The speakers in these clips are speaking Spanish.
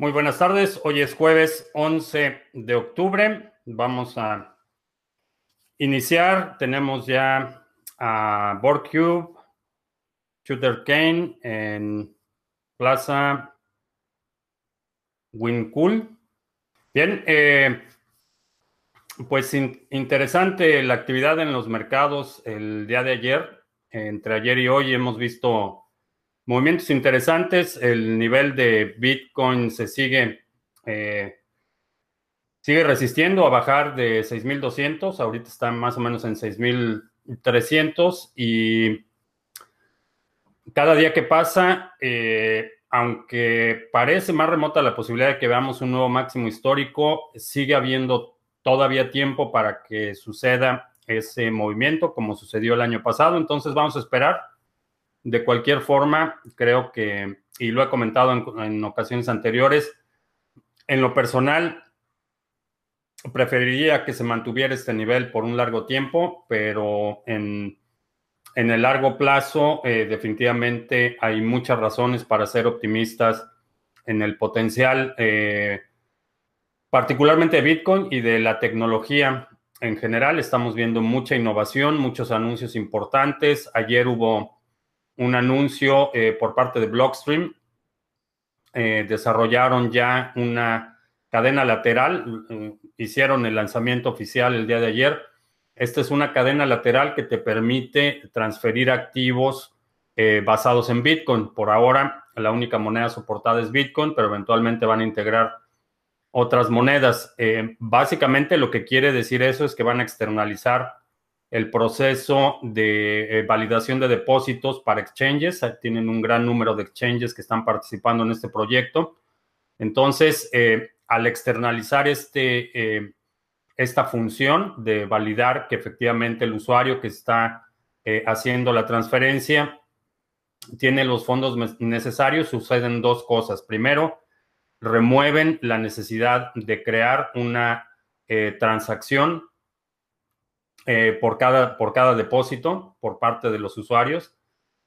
Muy buenas tardes. Hoy es jueves 11 de octubre. Vamos a iniciar. Tenemos ya a BoardCube, Shooter Kane en Plaza Wincool. Bien, eh, pues interesante la actividad en los mercados el día de ayer. Entre ayer y hoy hemos visto movimientos interesantes. El nivel de Bitcoin se sigue, eh, sigue resistiendo a bajar de 6.200. Ahorita está más o menos en 6.300 y cada día que pasa, eh, aunque parece más remota la posibilidad de que veamos un nuevo máximo histórico, sigue habiendo todavía tiempo para que suceda ese movimiento como sucedió el año pasado. Entonces vamos a esperar de cualquier forma, creo que, y lo he comentado en, ocasiones anteriores, en lo personal, preferiría que se mantuviera este nivel por un largo tiempo, pero en, el largo plazo eh, definitivamente hay muchas razones para ser optimistas en el potencial, eh, particularmente de Bitcoin y de la tecnología en general. Estamos viendo mucha innovación, muchos anuncios importantes. Ayer hubo un anuncio eh, por parte de Blockstream. Eh, desarrollaron ya una cadena lateral, eh, hicieron el lanzamiento oficial el día de ayer. Esta es una cadena lateral que te permite transferir activos basados en Bitcoin. Por ahora, la única moneda soportada es Bitcoin, pero eventualmente van a integrar otras monedas. básicamente lo que quiere decir eso es que van a externalizar el proceso de eh, validación de depósitos para exchanges. Tienen un gran número de exchanges que están participando en este proyecto. Entonces, eh, al externalizar este, eh, esta función de validar que efectivamente el usuario que está haciendo la transferencia tiene los fondos necesarios, suceden dos cosas. Primero, remueven la necesidad de crear una transacción eh, por, cada, por cada depósito por parte de los usuarios.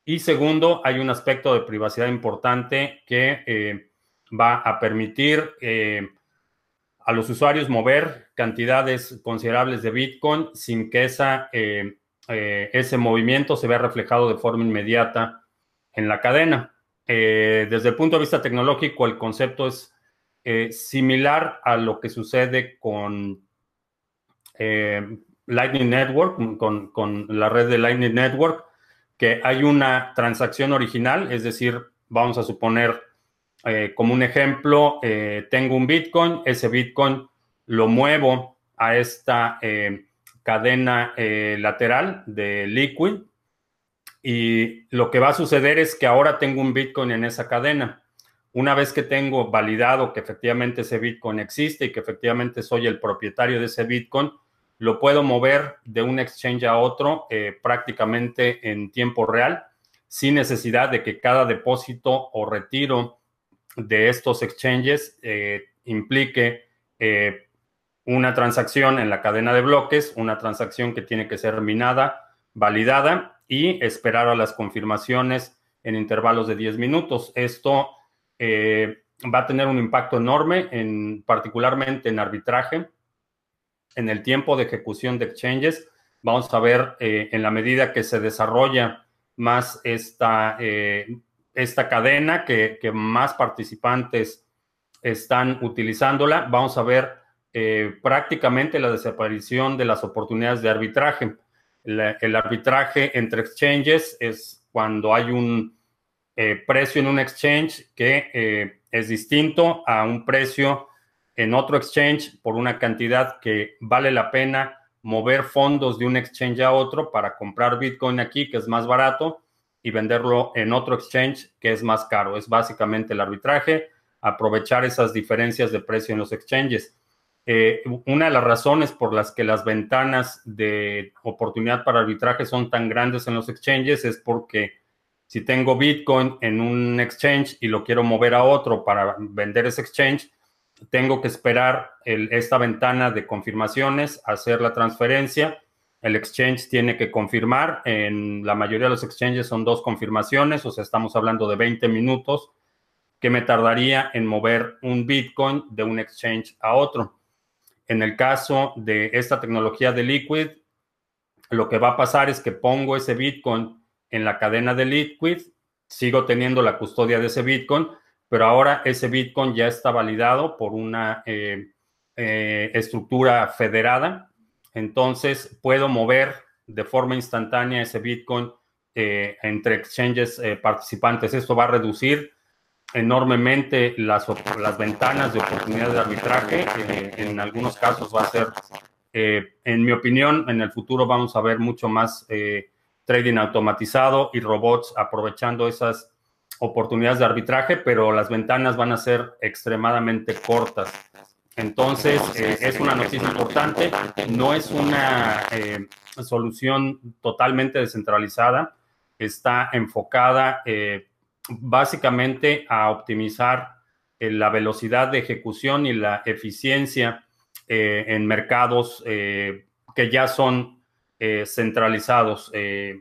Y segundo, hay un aspecto de privacidad importante que eh, va a permitir eh, a los usuarios mover cantidades considerables de Bitcoin sin que esa, ese movimiento se vea reflejado de forma inmediata en la cadena. desde el punto de vista tecnológico, el concepto es similar a lo que sucede con Lightning Network, con, la red de Lightning Network, que hay una transacción original, es decir, vamos a suponer eh, como un ejemplo, eh, tengo un Bitcoin, ese Bitcoin lo muevo a esta eh, cadena lateral de Liquid y lo que va a suceder es que ahora tengo un Bitcoin en esa cadena. Una vez que tengo validado que efectivamente ese Bitcoin existe y que efectivamente soy el propietario de ese Bitcoin, lo puedo mover de un exchange a otro eh, prácticamente en tiempo real, sin necesidad de que cada depósito o retiro de estos exchanges eh, implique eh, una transacción en la cadena de bloques, una transacción que tiene que ser minada, validada y esperar a las confirmaciones en intervalos de 10 minutos. Esto va a tener un impacto enorme, en, particularmente en arbitraje en el tiempo de ejecución de exchanges. Vamos a ver eh, en la medida que se desarrolla más esta, eh, esta cadena, que, más participantes están utilizándola, vamos a ver eh, prácticamente la desaparición de las oportunidades de arbitraje. el arbitraje entre exchanges es cuando hay un precio en un exchange que es distinto a un precio en otro exchange por una cantidad que vale la pena mover fondos de un exchange a otro para comprar Bitcoin aquí, que es más barato, y venderlo en otro exchange, que es más caro. Es básicamente el arbitraje, aprovechar esas diferencias de precio en los exchanges. Eh, una de las razones por las que las ventanas de oportunidad para arbitraje son tan grandes en los exchanges es porque si tengo Bitcoin en un exchange y lo quiero mover a otro para vender ese exchange, tengo que esperar esta ventana de confirmaciones, hacer la transferencia. El exchange tiene que confirmar. En la mayoría de los exchanges son dos confirmaciones, o sea, estamos hablando de 20 minutos que me tardaría en mover un Bitcoin de un exchange a otro. En el caso de esta tecnología de Liquid, lo que va a pasar es que pongo ese Bitcoin en la cadena de Liquid, sigo teniendo la custodia de ese Bitcoin, pero ahora ese Bitcoin ya está validado por una eh, eh, estructura federada. Entonces puedo mover de forma instantánea ese Bitcoin eh, entre exchanges participantes. Esto va a reducir enormemente las, las ventanas de oportunidad de arbitraje. en algunos casos va a ser, en mi opinión, en el futuro vamos a ver mucho más trading automatizado y robots aprovechando esas oportunidades de arbitraje, pero las ventanas van a ser extremadamente cortas. Entonces, eh, es una noticia importante, no es una eh, solución totalmente descentralizada, está enfocada eh, básicamente a optimizar la velocidad de ejecución y la eficiencia en mercados que ya son centralizados,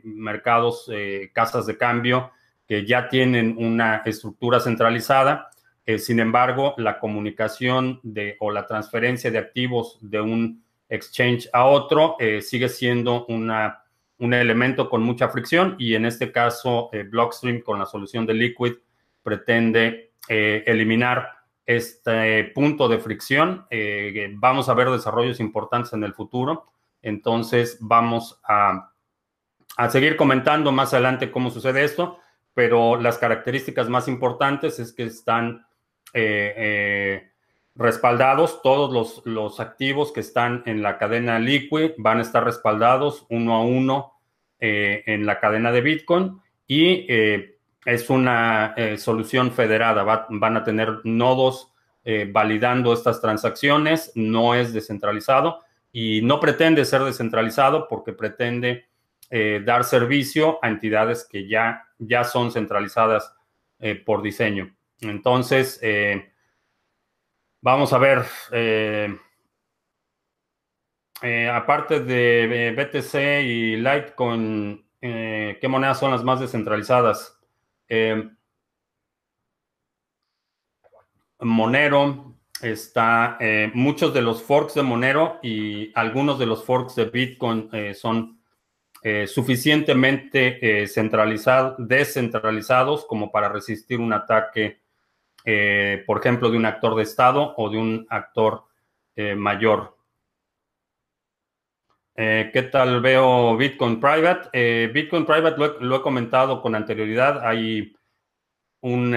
mercados, casas de cambio, ya tienen una estructura centralizada. Eh, sin embargo, la comunicación de, o la transferencia de activos de un exchange a otro eh, sigue siendo una, un elemento con mucha fricción y en este caso eh, Blockstream con la solución de Liquid pretende eliminar este punto de fricción. vamos a ver desarrollos importantes en el futuro. Entonces vamos a, a seguir comentando más adelante cómo sucede esto pero las características más importantes es que están eh, eh, respaldados, todos los, activos que están en la cadena Liquid van a estar respaldados uno a uno eh, en la cadena de Bitcoin y es una solución federada, van a tener nodos validando estas transacciones, no es descentralizado y no pretende ser descentralizado porque pretende dar servicio a entidades que ya ya son centralizadas eh, por diseño. Entonces, eh, vamos a ver, eh, aparte de BTC y Litecoin, ¿qué monedas son las más descentralizadas? Monero está, muchos de los forks de Monero y algunos de los forks de Bitcoin son eh, suficientemente eh, descentralizados como para resistir un ataque, eh, por ejemplo, de un actor de Estado o de un actor mayor. ¿Qué tal veo Bitcoin Private? Bitcoin Private lo he, comentado con anterioridad. Hay un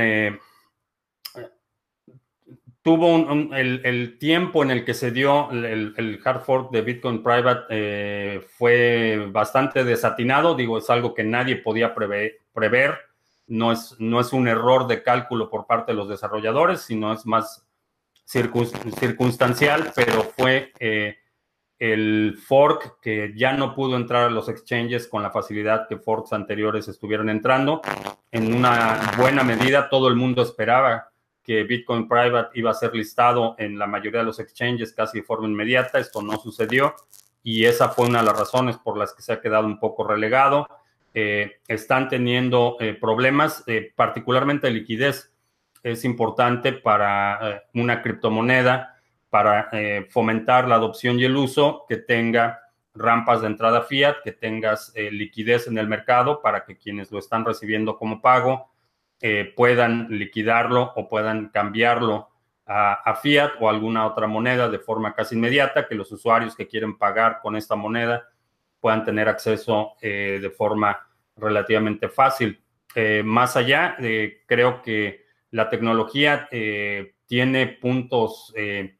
tuvo el, tiempo en el que se dio el, hard fork de Bitcoin Private eh, fue bastante desatinado, digo, es algo que nadie podía prever, no, es, no es un error de cálculo por parte de los desarrolladores, sino es más circunstancial, pero fue eh, el fork que ya no pudo entrar a los exchanges con la facilidad que forks anteriores estuvieron entrando. En una buena medida, todo el mundo esperaba que Bitcoin Private iba a ser listado en la mayoría de los exchanges casi de forma inmediata. Esto no sucedió y esa fue una de las razones por las que se ha quedado un poco relegado. Eh, están teniendo eh, problemas, eh, particularmente de liquidez. Es importante para una criptomoneda, para fomentar la adopción y el uso, que tenga rampas de entrada fiat, que tengas liquidez en el mercado para que quienes lo están recibiendo como pago eh, puedan liquidarlo o puedan cambiarlo a, fiat o alguna otra moneda de forma casi inmediata, que los usuarios que quieren pagar con esta moneda puedan tener acceso eh, de forma relativamente fácil. Eh, más allá, creo que la tecnología tiene puntos de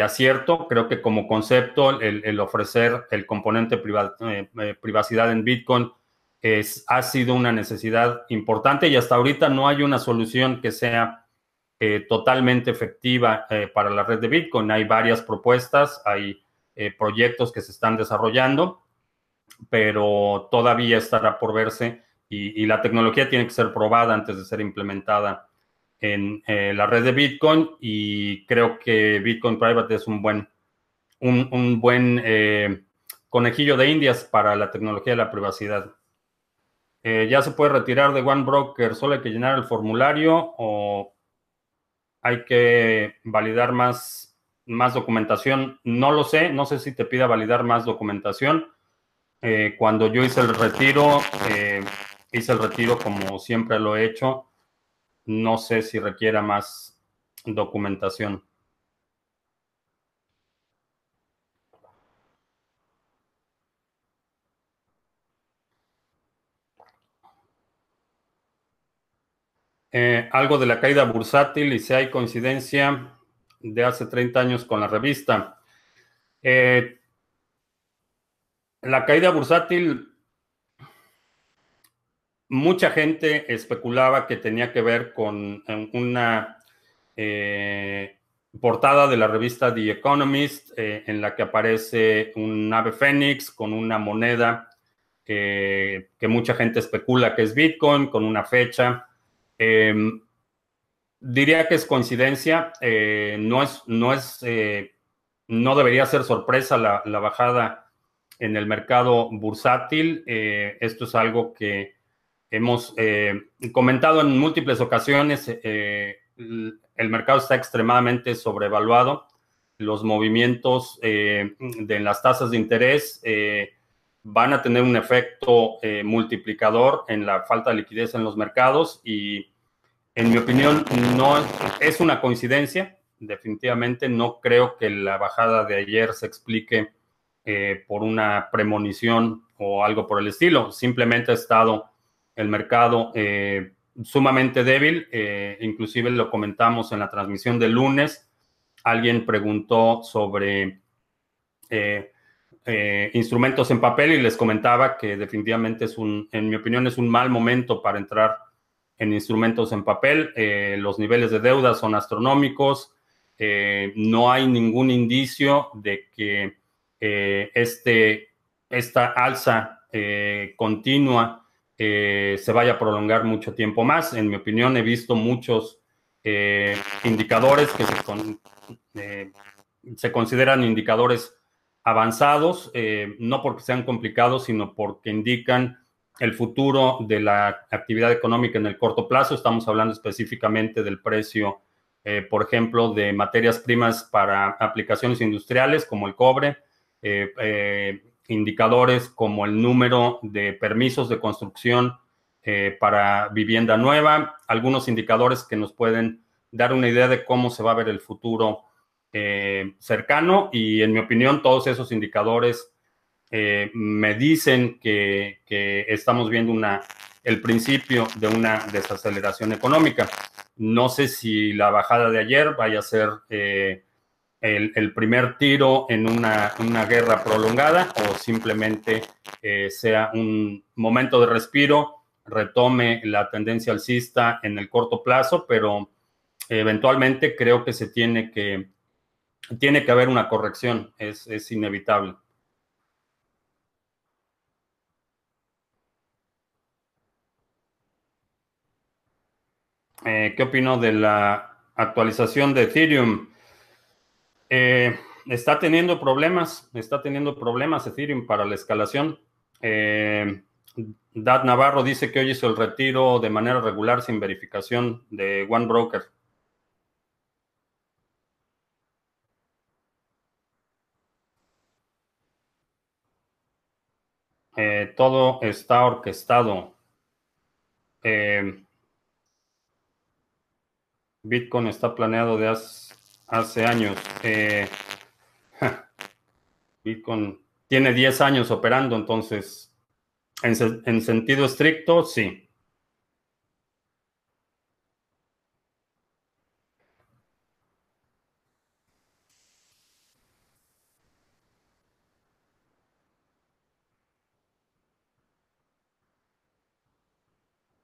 acierto. Creo que como concepto, el, ofrecer el componente privacidad en Bitcoin es, ha sido una necesidad importante y hasta ahorita no hay una solución que sea eh, totalmente efectiva eh, para la red de Bitcoin. Hay varias propuestas, hay eh, proyectos que se están desarrollando, pero todavía estará por verse y, la tecnología tiene que ser probada antes de ser implementada en la red de Bitcoin y creo que Bitcoin Private es un buen, un, un buen conejillo de indias para la tecnología de la privacidad. Eh, ¿Ya se puede retirar de One Broker? ¿Solo hay que llenar el formulario o hay que validar más, más documentación? No lo sé, no sé si te pida validar más documentación. Eh, cuando yo hice el retiro, eh, hice el retiro como siempre lo he hecho. No sé si requiera más documentación. Eh, algo de la caída bursátil y si hay coincidencia de hace 30 años con la revista. Eh, la caída bursátil, mucha gente especulaba que tenía que ver con una eh, portada de la revista The Economist en la que aparece un ave fénix con una moneda que mucha gente especula que es Bitcoin, con una fecha. Em, diría que es coincidencia, eh, no es, no es, eh, no debería ser sorpresa la, bajada en el mercado bursátil. Eh, esto es algo que hemos comentado en múltiples ocasiones. el mercado está extremadamente sobrevaluado. Los movimientos de las tasas de interés van a tener un efecto eh, multiplicador en la falta de liquidez en los mercados y en mi opinión no es una coincidencia. Definitivamente no creo que la bajada de ayer se explique eh, por una premonición o algo por el estilo. Simplemente ha estado el mercado eh, sumamente débil. inclusive lo comentamos en la transmisión del lunes. Alguien preguntó sobre instrumentos en papel y les comentaba que definitivamente es un, en mi opinión, es un mal momento para entrar en instrumentos en papel. Eh, los niveles de deuda son astronómicos. Eh, no hay ningún indicio de que este, esta alza continua se vaya a prolongar mucho tiempo más. En mi opinión, he visto muchos indicadores que se, se consideran indicadores avanzados, eh, no porque sean complicados, sino porque indican el futuro de la actividad económica en el corto plazo. Estamos hablando específicamente del precio, eh, por ejemplo, de materias primas para aplicaciones industriales como el cobre, eh, indicadores como el número de permisos de construcción para vivienda nueva, algunos indicadores que nos pueden dar una idea de cómo se va a ver el futuro eh, cercano y en mi opinión todos esos indicadores eh, me dicen que, estamos viendo una, el principio de una desaceleración económica. No sé si la bajada de ayer vaya a ser eh, el, primer tiro en una, una guerra prolongada o simplemente sea un momento de respiro, retome la tendencia alcista en el corto plazo, pero eventualmente creo que se tiene que tiene que haber una corrección, es, inevitable. Eh, ¿Qué opino de la actualización de Ethereum? Eh, está teniendo problemas, está teniendo problemas Ethereum para la escalación. Eh, Dad Navarro dice que hoy hizo el retiro de manera regular sin verificación de One Broker. Eh, todo está orquestado. Eh, Bitcoin está planeado de hace, años. Eh, Bitcoin tiene 10 años operando, entonces, en, en sentido estricto, sí.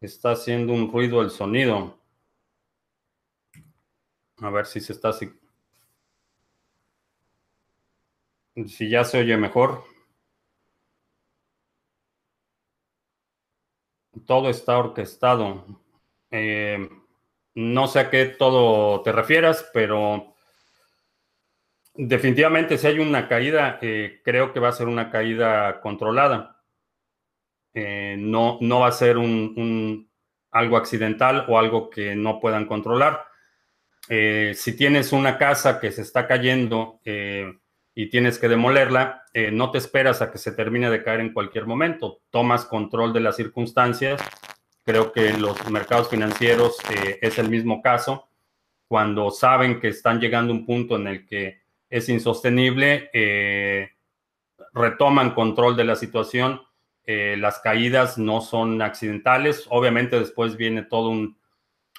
Está haciendo un ruido el sonido. A ver si se está... Si ya se oye mejor. Todo está orquestado. Eh, no sé a qué todo te refieras, pero definitivamente si hay una caída, eh, creo que va a ser una caída controlada. No, no va a ser un, algo accidental o algo que no puedan controlar. si tienes una casa que se está cayendo y tienes que demolerla, no te esperas a que se termine de caer en cualquier momento. Tomas control de las circunstancias. Creo que en los mercados financieros es el mismo caso. Cuando saben que están llegando a un punto en el que es insostenible, eh, retoman control de la situación. Eh, las caídas no son accidentales. Obviamente después viene todo un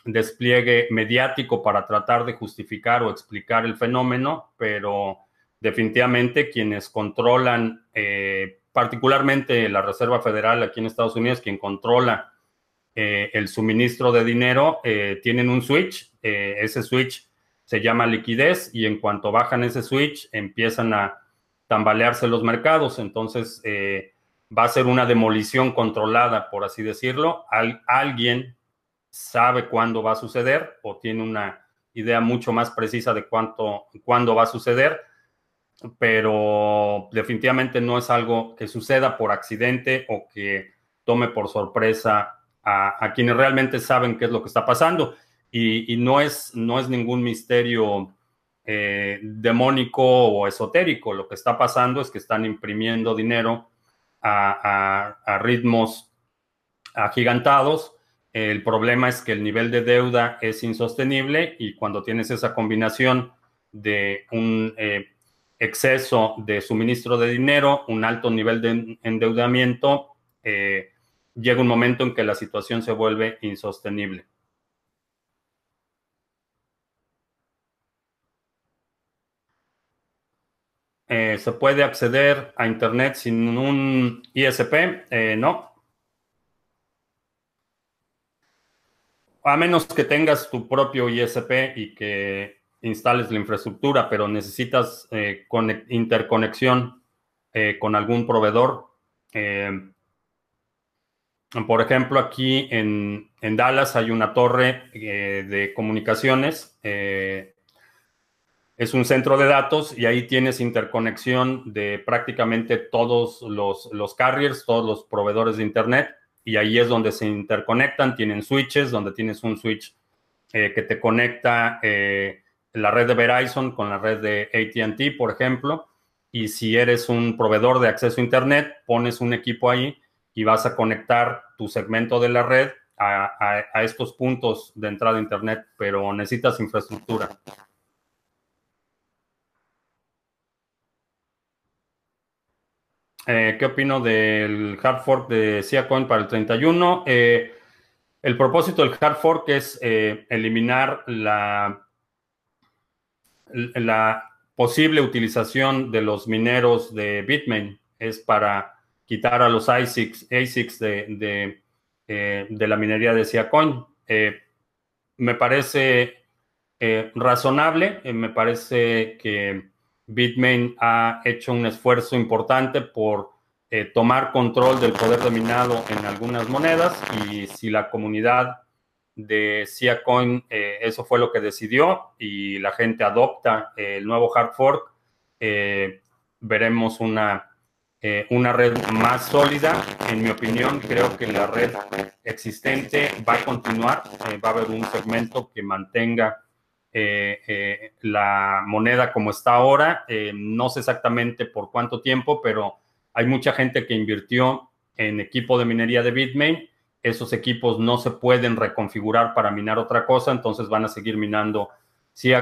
despliegue mediático para tratar de justificar o explicar el fenómeno, pero definitivamente quienes controlan, eh, particularmente la Reserva Federal aquí en Estados Unidos, quien controla el suministro de dinero, tienen un switch. ese switch se llama liquidez y en cuanto bajan ese switch empiezan a tambalearse los mercados. Entonces eh, va a ser una demolición controlada, por así decirlo. alguien sabe cuándo va a suceder o tiene una idea mucho más precisa de cuánto, cuándo va a suceder, pero definitivamente no es algo que suceda por accidente o que tome por sorpresa a quienes realmente saben qué es lo que está pasando. Y, no, es, no es ningún misterio eh, demónico o esotérico. Lo que está pasando es que están imprimiendo dinero a, ritmos agigantados. El problema es que el nivel de deuda es insostenible y cuando tienes esa combinación de un eh, exceso de suministro de dinero, un alto nivel de endeudamiento, eh, llega un momento en que la situación se vuelve insostenible. Eh, ¿Se puede acceder a Internet sin un ISP? Eh, no. A menos que tengas tu propio ISP y que instales la infraestructura, pero necesitas eh, interconexión con algún proveedor. por ejemplo, aquí en, en, Dallas hay una torre de comunicaciones es un centro de datos y ahí tienes interconexión de prácticamente todos los, carriers, todos los proveedores de Internet, y ahí es donde se interconectan, tienen switches, donde tienes un switch eh, que te conecta eh, la red de Verizon con la red de ATT, por ejemplo, y si eres un proveedor de acceso a Internet, pones un equipo ahí y vas a conectar tu segmento de la red a, a estos puntos de entrada a Internet, pero necesitas infraestructura. Eh, ¿Qué opino del hard fork de Siacoin para el 31? Eh, el propósito del hard fork es eh, eliminar la, posible utilización de los mineros de Bitmain. Es para quitar a los ASICs, de, de, la minería de Siacoin. me parece razonable, me parece que Bitmain ha hecho un esfuerzo importante por eh, tomar control del poder de minado en algunas monedas y si la comunidad de Siacoin eh, eso fue lo que decidió y la gente adopta eh, el nuevo hard fork, veremos una, una red más sólida. En mi opinión, creo que la red existente va a continuar, va a haber un segmento que mantenga eh, eh, la moneda como está ahora. Eh, no sé exactamente por cuánto tiempo, pero hay mucha gente que invirtió en equipo de minería de Bitmain. Esos equipos no se pueden reconfigurar para minar otra cosa, entonces van a seguir minando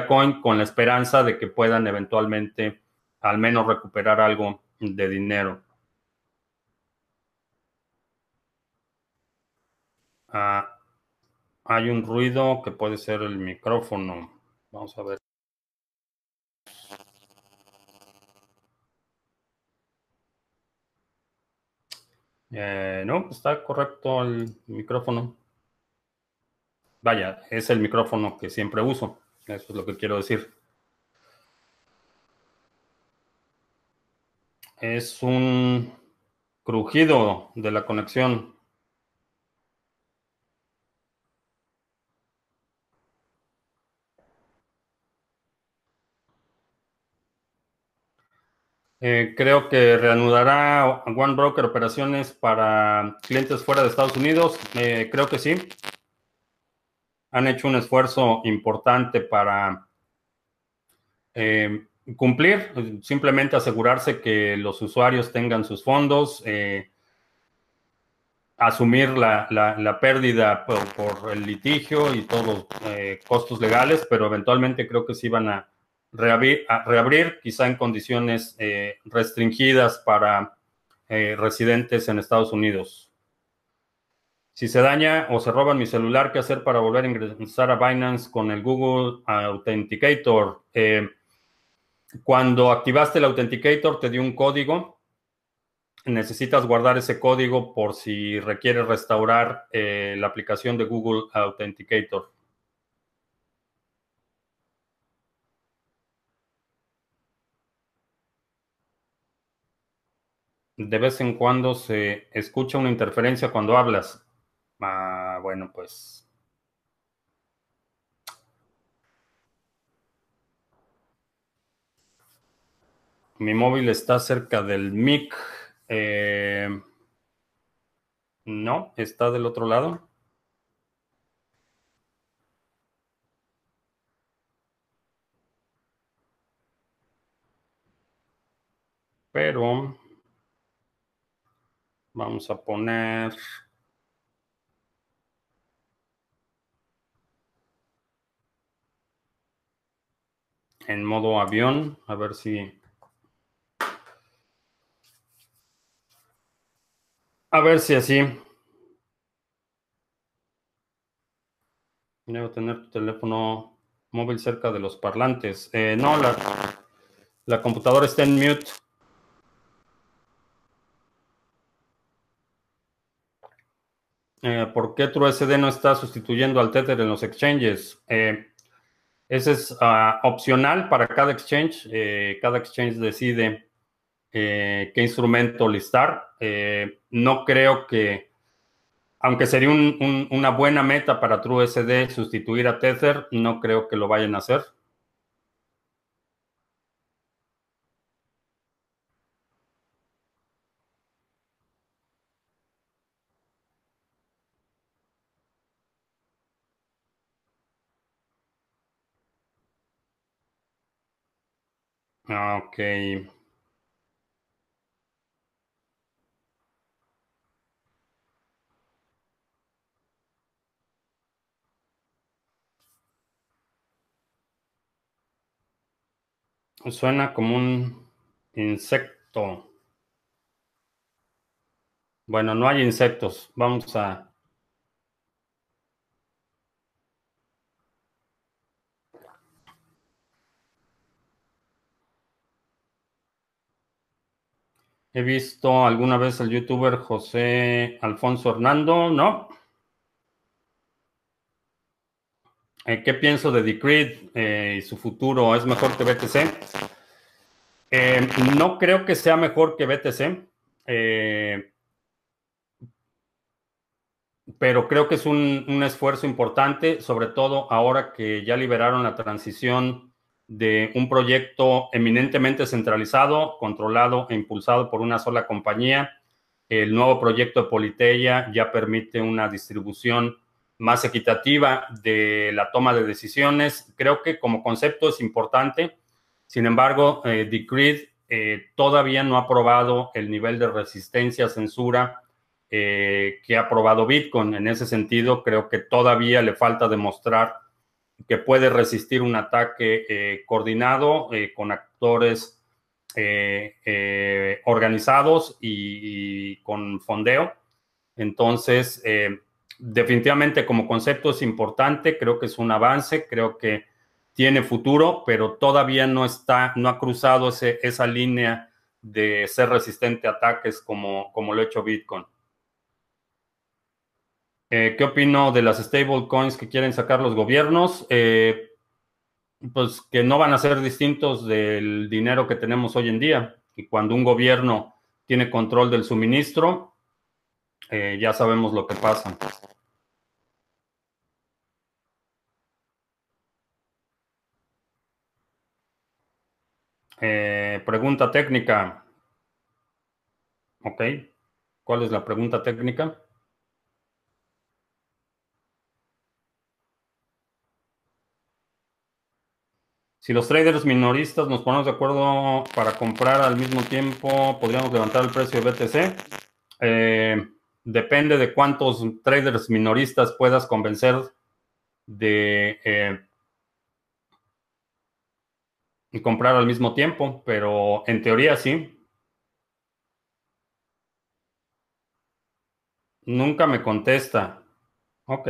Coin con la esperanza de que puedan eventualmente al menos recuperar algo de dinero. Ah, hay un ruido que puede ser el micrófono. Vamos a ver. Eh, no, está correcto el micrófono. Vaya, es el micrófono que siempre uso. Eso es lo que quiero decir. Es un crujido de la conexión. Eh, creo que reanudará One Broker operaciones para clientes fuera de Estados Unidos. Eh, creo que sí. Han hecho un esfuerzo importante para eh, cumplir, simplemente asegurarse que los usuarios tengan sus fondos, asumir la, pérdida por, el litigio y todos los costos legales, pero eventualmente creo que sí van a reabrir, quizá en condiciones eh, restringidas para eh, residentes en Estados Unidos. Si se daña o se roban mi celular, ¿qué hacer para volver a ingresar a Binance con el Google Authenticator? Eh, cuando activaste el Authenticator te dio un código. Necesitas guardar ese código por si requiere restaurar la aplicación de Google Authenticator. De vez en cuando se escucha una interferencia cuando hablas. Ah, bueno, pues. Mi móvil está cerca del mic. Eh, no, está del otro lado. Pero Vamos a poner... En modo avión, a ver si... A ver si así. Debo tener tu teléfono móvil cerca de los parlantes. Eh, no, la, la computadora está en mute. Eh, ¿Por qué TrueSD no está sustituyendo al Tether en los exchanges? Eh, ese es ah, opcional para cada exchange. Eh, cada exchange decide qué instrumento listar. no creo que, aunque sería una buena meta para TrueSD sustituir a Tether, no creo que lo vayan a hacer. Ok. Suena como un insecto. Bueno, no hay insectos. Vamos a He visto alguna vez al youtuber José Alfonso Hernando, ¿no? Eh, ¿Qué pienso de Decreed eh, y su futuro? ¿Es mejor que BTC? Eh, no creo que sea mejor que BTC, pero creo que es un esfuerzo importante, sobre todo ahora que ya liberaron la transición de un proyecto eminentemente centralizado, controlado e impulsado por una sola compañía. El nuevo proyecto de Politeia ya permite una distribución más equitativa de la toma de decisiones. Creo que como concepto es importante. Sin embargo, eh, Decreed eh, todavía no ha probado el nivel de resistencia, censura eh, que ha probado Bitcoin. En ese sentido, creo que todavía le falta demostrar que puede resistir un ataque eh, coordinado eh, con actores eh, organizados y, con fondeo. Entonces, definitivamente como concepto es importante, creo que es un avance, creo que tiene futuro, pero todavía no está, no ha cruzado esa línea de ser resistente a ataques como, como lo ha hecho Bitcoin. Eh, ¿Qué opino de las stablecoins que quieren sacar los gobiernos? Eh, pues que no van a ser distintos del dinero que tenemos hoy en día. Y cuando un gobierno tiene control del suministro, eh, ya sabemos lo que pasa. Pregunta técnica. Ok. ¿Cuál es la pregunta técnica? Si los traders minoristas nos ponemos de acuerdo para comprar al mismo tiempo, podríamos levantar el precio de BTC. Eh, depende de cuántos traders minoristas puedas convencer de eh, comprar al mismo tiempo, pero en teoría sí. Nunca me contesta. Ok.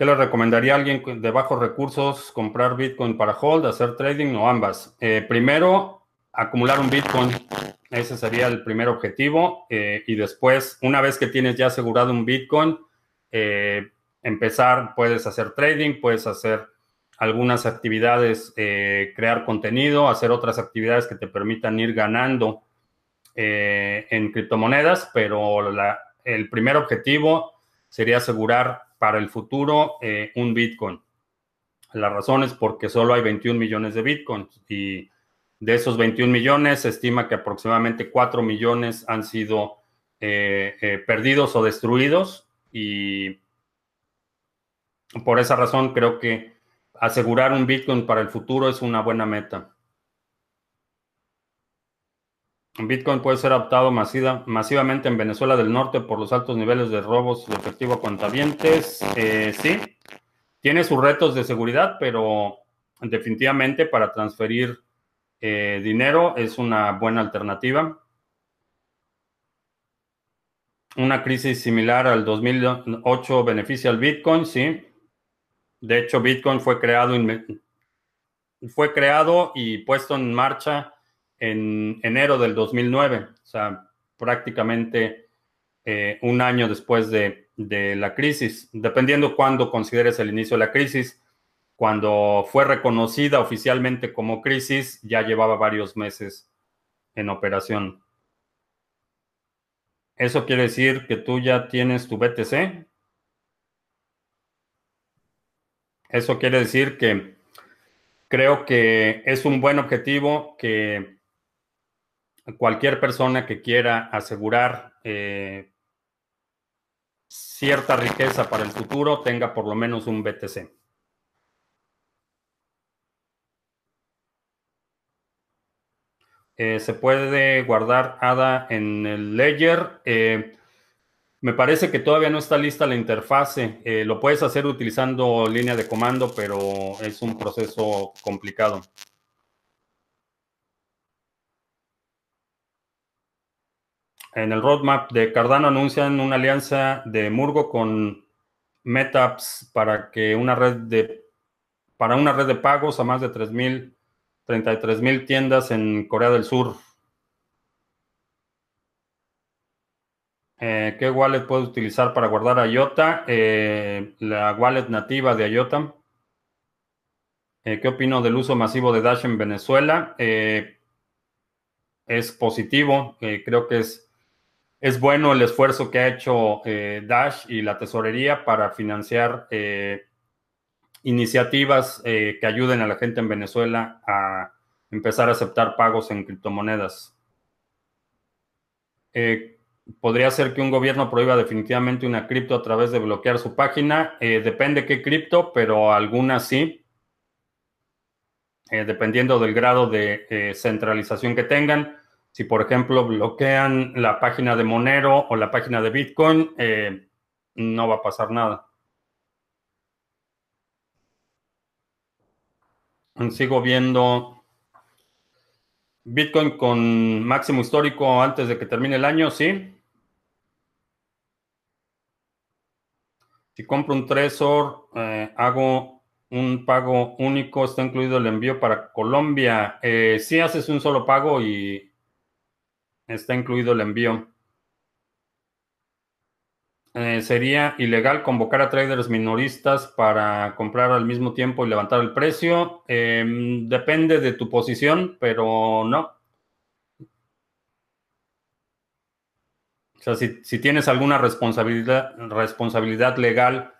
¿Qué le recomendaría a alguien de bajos recursos comprar Bitcoin para hold, hacer trading o ambas? Eh, primero, acumular un Bitcoin. Ese sería el primer objetivo. Eh, y después, una vez que tienes ya asegurado un Bitcoin, eh, empezar, puedes hacer trading, puedes hacer algunas actividades, crear contenido, hacer otras actividades que te permitan ir ganando en criptomonedas, pero el primer objetivo sería asegurar para el futuro eh, un Bitcoin. La razón es porque solo hay 21 millones de Bitcoins y de esos 21 millones se estima que aproximadamente 4 millones han sido eh, eh, perdidos o destruidos y por esa razón creo que asegurar un Bitcoin para el futuro es una buena meta. Bitcoin puede ser adoptado masivamente en Venezuela del Norte por los altos niveles de robos de efectivo a. Eh, sí, tiene sus retos de seguridad, pero definitivamente para transferir eh, dinero es una buena alternativa. Una crisis similar al 2008 beneficia al Bitcoin, sí. De hecho, Bitcoin fue creado, fue creado y puesto en marcha en enero del 2009, o sea, prácticamente eh, un año después de, la crisis, dependiendo cuándo consideres el inicio de la crisis. Cuando fue reconocida oficialmente como crisis, ya llevaba varios meses en operación. ¿Eso quiere decir que tú ya tienes tu BTC? Eso quiere decir que creo que es un buen objetivo que cualquier persona que quiera asegurar eh, cierta riqueza para el futuro tenga por lo menos un BTC. Eh, se puede guardar ADA en el Ledger. Eh, me parece que todavía no está lista la interfase. lo puedes hacer utilizando línea de comando, pero es un proceso complicado. En el roadmap de Cardano anuncian una alianza de Murgo con MetaPs para que una red de para una red de pagos a más de 3.000, 33.000 tiendas en Corea del Sur. Eh, ¿Qué wallet puedo utilizar para guardar IOTA? Eh, la wallet nativa de IOTA. Eh, ¿Qué opino del uso masivo de Dash en Venezuela? es positivo. creo que es es bueno el esfuerzo que ha hecho eh, Dash y la tesorería para financiar eh, iniciativas eh, que ayuden a la gente en Venezuela a empezar a aceptar pagos en criptomonedas. podría ser que un gobierno prohíba definitivamente una cripto a través de bloquear su página. depende qué cripto, pero algunas sí. dependiendo del grado de centralización que tengan. Si, por ejemplo, bloquean la página de Monero o la página de Bitcoin, eh, no va a pasar nada. Sigo viendo Bitcoin con máximo histórico antes de que termine el año, sí. Si compro un Trezor, eh, hago un pago único, está incluido el envío para Colombia. Eh, si haces un solo pago y está incluido el envío. Eh, sería ilegal convocar a traders minoristas para comprar al mismo tiempo y levantar el precio. Em, depende de tu posición, pero no. O sea, si, tienes alguna responsabilidad, legal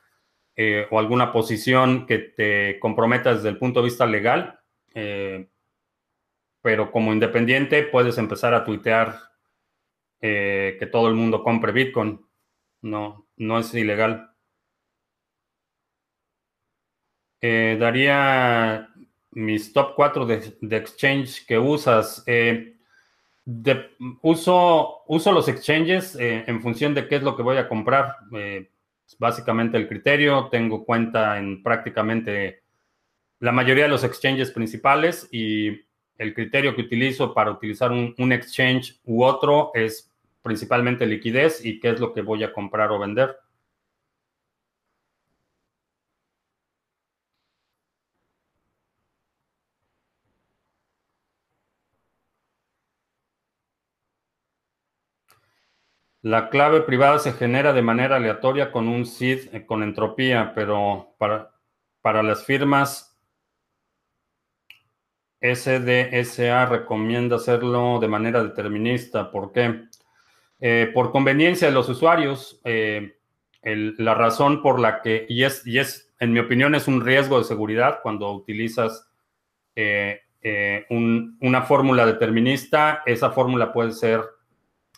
eh, o alguna posición que te comprometa desde el punto de vista legal, eh, pero como independiente puedes empezar a tuitear eh, que todo el mundo compre Bitcoin. No, no es ilegal. daría mis top 4 de, de exchange que usas uso, uso los exchanges eh, en función de qué es lo que voy a comprar. Eh, básicamente el criterio. Tengo cuenta en prácticamente la mayoría de los exchanges principales y el criterio que utilizo para utilizar un, exchange u otro es principalmente liquidez y qué es lo que voy a comprar o vender. La clave privada se genera de manera aleatoria con un seed eh, con entropía, pero para, para las firmas SDSA recomienda hacerlo de manera determinista. ¿Por qué? Eh, por conveniencia de los usuarios. Eh, la razón por la que, y es, y es, en mi opinión, es un riesgo de seguridad cuando utilizas una fórmula determinista, esa fórmula puede ser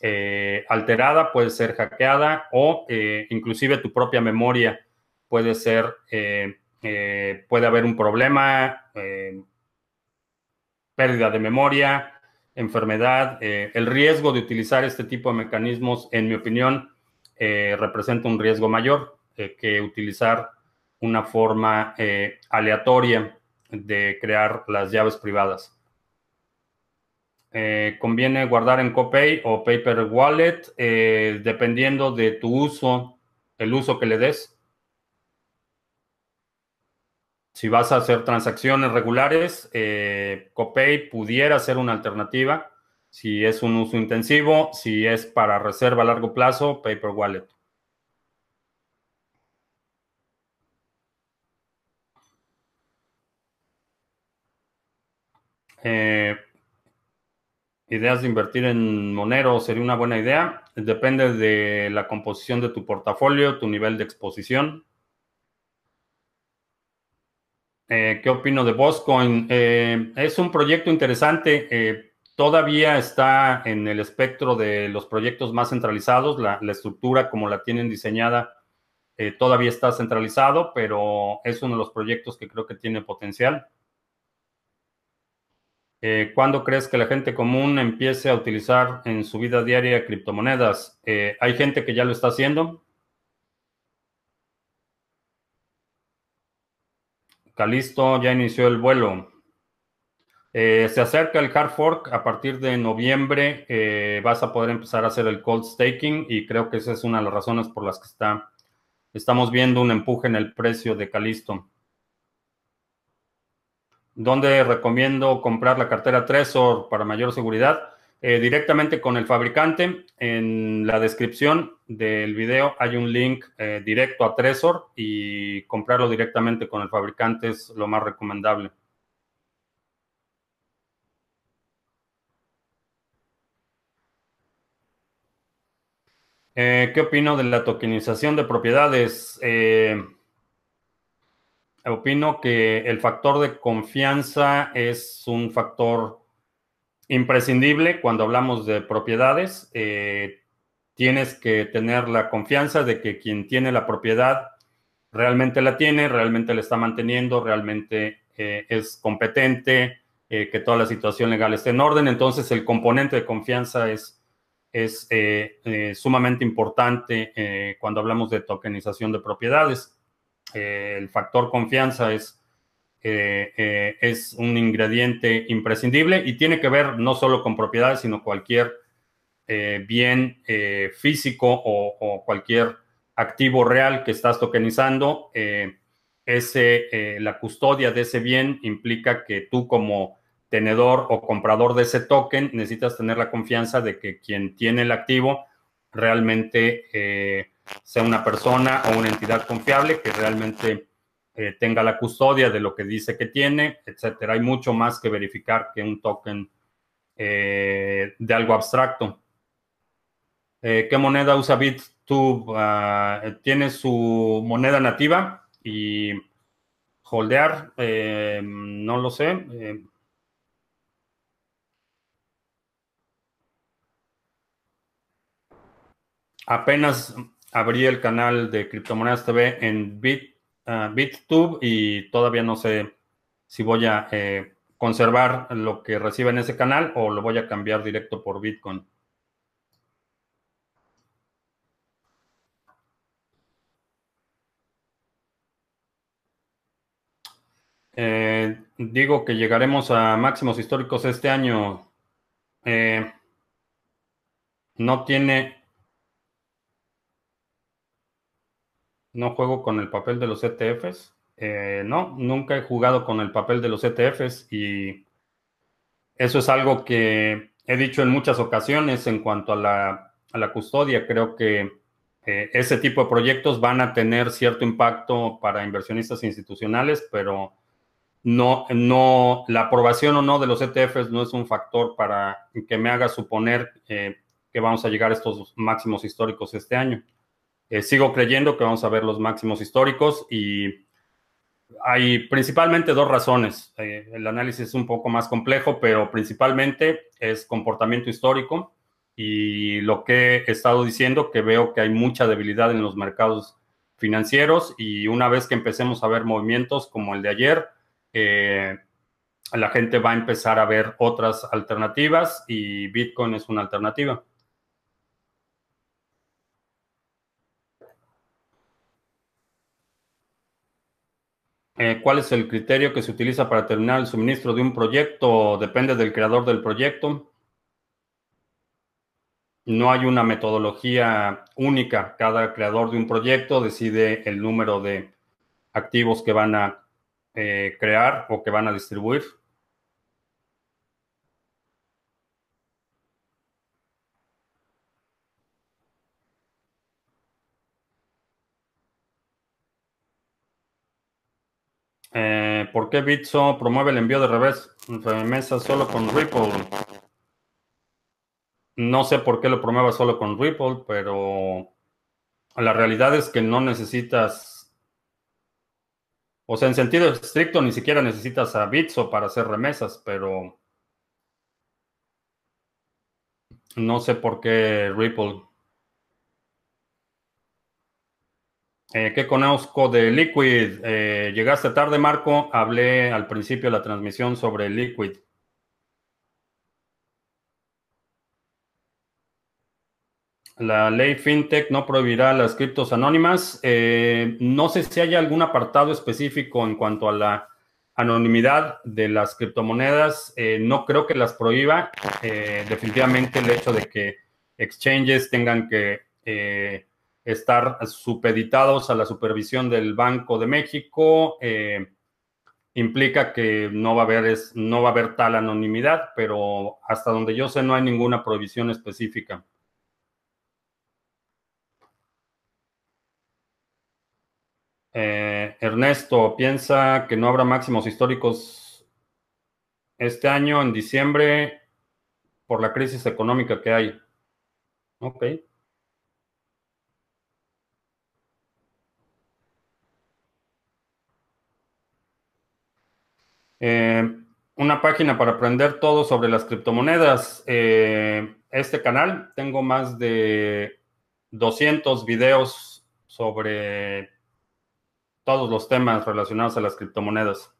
eh, alterada, puede ser hackeada o eh, inclusive tu propia memoria puede ser, eh, puede haber un problema, pérdida de memoria, enfermedad. el riesgo de utilizar este tipo de mecanismos, en mi opinión, representa un riesgo mayor que utilizar una forma aleatoria de crear las llaves privadas. Eh, conviene guardar en Copay o Paper Wallet, eh, dependiendo de tu uso, el uso que le des. Si vas a hacer transacciones regulares, eh, Copay pudiera ser una alternativa. Si es un uso intensivo, si es para reserva a largo plazo, Paper Wallet. Eh, ideas de invertir en Monero sería una buena idea. Depende de la composición de tu portafolio, tu nivel de exposición. Eh, ¿Qué opino de Boscoin? Eh, es un proyecto interesante. Eh, todavía está en el espectro de los proyectos más centralizados. La, estructura como la tienen diseñada todavía está centralizado, pero es uno de los proyectos que creo que tiene potencial. ¿Cuándo crees que la gente común empiece a utilizar en su vida diaria criptomonedas? Hay gente que ya lo está haciendo. Calisto ya inició el vuelo. Eh, se acerca el hard fork. A partir de noviembre vas a poder empezar a hacer el cold staking y creo que esa es una de las razones por las que está, estamos viendo un empuje en el precio de Calisto. ¿Dónde recomiendo comprar la cartera Trezor para mayor seguridad? Eh, directamente con el fabricante. En la descripción del video hay un link eh, directo a Trezor y comprarlo directamente con el fabricante es lo más recomendable. Eh, ¿Qué opino de la tokenización de propiedades? opino que el factor de confianza es un factor imprescindible cuando hablamos de propiedades. Eh, tienes que tener la confianza de que quien tiene la propiedad realmente la tiene, realmente la está manteniendo, realmente eh, es competente, eh, que toda la situación legal esté en orden. Entonces, el componente de confianza es, es sumamente importante cuando hablamos de tokenización de propiedades. El factor confianza es, eh, eh, es un ingrediente imprescindible y tiene que ver no solo con propiedades, sino cualquier bien físico o, cualquier activo real que estás tokenizando. ese, la custodia de ese bien implica que tú como tenedor o comprador de ese token necesitas tener la confianza de que quien tiene el activo realmente sea una persona o una entidad confiable que realmente eh, tenga la custodia de lo que dice que tiene, etcétera. Hay mucho más que verificar que un token eh, de algo abstracto. Eh, ¿Qué moneda usa BitTube? Ah, tiene su moneda nativa y holdear, no lo sé. Apenas abrí el canal de Criptomonedas TV en Bit, BitTube y todavía no sé si voy a conservar lo que recibe en ese canal o lo voy a cambiar directo por Bitcoin. Eh, digo que llegaremos a máximos históricos este año. Eh, no tiene... No juego con el papel de los ETFs. Eh, no, nunca he jugado con el papel de los ETFs y eso es algo que he dicho en muchas ocasiones en cuanto a la, custodia. Creo que ese tipo de proyectos van a tener cierto impacto para inversionistas institucionales, pero no, no, la aprobación o no de los ETFs no es un factor para que me haga suponer eh, que vamos a llegar a estos máximos históricos este año. Eh, sigo creyendo que vamos a ver los máximos históricos y hay principalmente dos razones. Eh, el análisis es un poco más complejo, pero principalmente es comportamiento histórico y lo que he estado diciendo, que veo que hay mucha debilidad en los mercados financieros y una vez que empecemos a ver movimientos como el de ayer, eh, la gente va a empezar a ver otras alternativas y Bitcoin es una alternativa. Eh, ¿Cuál es el criterio que se utiliza para terminar el suministro de un proyecto? Depende del creador del proyecto. No hay una metodología única. Cada creador de un proyecto decide el número de activos que van a eh, crear o que van a distribuir. Eh, ¿Por qué Bitso promueve el envío de revés remesas solo con Ripple? No sé por qué lo promueve solo con Ripple, pero la realidad es que no necesitas o sea, en sentido estricto, ni siquiera necesitas a Bitso para hacer remesas, pero no sé por qué Ripple. Eh, ¿Qué conozco de Liquid? Eh, llegaste tarde, Marco. Hablé al principio de la transmisión sobre Liquid. La ley FinTech no prohibirá las criptos anónimas. Eh, no sé si hay algún apartado específico en cuanto a la anonimidad de las criptomonedas. No creo que las prohíba. Definitivamente el hecho de que exchanges tengan que estar supeditados a la supervisión del Banco de México implica que no va, a haber, no va a haber tal anonimidad, pero hasta donde yo sé no hay ninguna prohibición específica. Eh, Ernesto piensa que no habrá máximos históricos este año, en diciembre, por la crisis económica que hay. Ok. Eh, una página para aprender todo sobre las criptomonedas. Eh, este canal, tengo más de 200 videos sobre todos los temas relacionados a las criptomonedas.